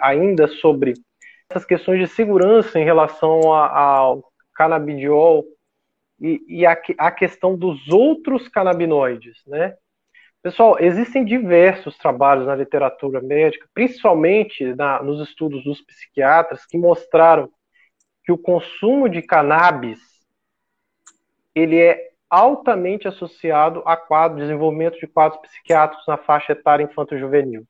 ainda sobre essas questões de segurança em relação ao canabidiol e, e a, a, questão dos outros canabinoides, né? Pessoal, existem diversos trabalhos na literatura médica, principalmente na, nos estudos dos psiquiatras, que mostraram que o consumo de cannabis ele é altamente associado a quadro, desenvolvimento de quadros psiquiátricos na faixa etária infanto-juvenil.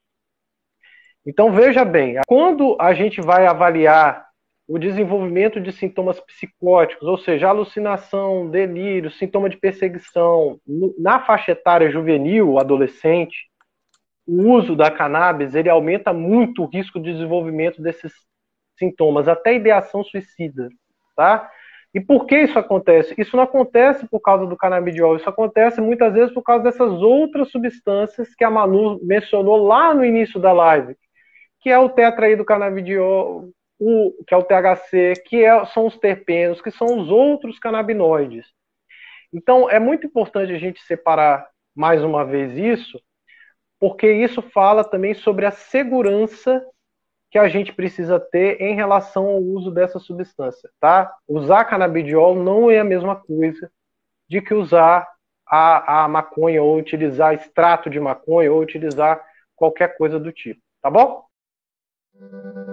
Então, veja bem, quando a gente vai avaliar o desenvolvimento de sintomas psicóticos, ou seja, alucinação, delírio, sintoma de perseguição, na faixa etária juvenil, adolescente, o uso da cannabis, ele aumenta muito o risco de desenvolvimento desses sintomas, até ideação suicida, tá? E por que isso acontece? Isso não acontece por causa do canabidiol, isso acontece muitas vezes por causa dessas outras substâncias que a Manu mencionou lá no início da live, que é o tetraído canabidiol, o, que é o THC, que é, são os terpenos, que são os outros canabinoides. Então, é muito importante a gente separar mais uma vez isso, porque isso fala também sobre a segurança que a gente precisa ter em relação ao uso dessa substância, tá? Usar canabidiol não é a mesma coisa de que usar a, a maconha ou utilizar extrato de maconha ou utilizar qualquer coisa do tipo, tá bom? Thank you.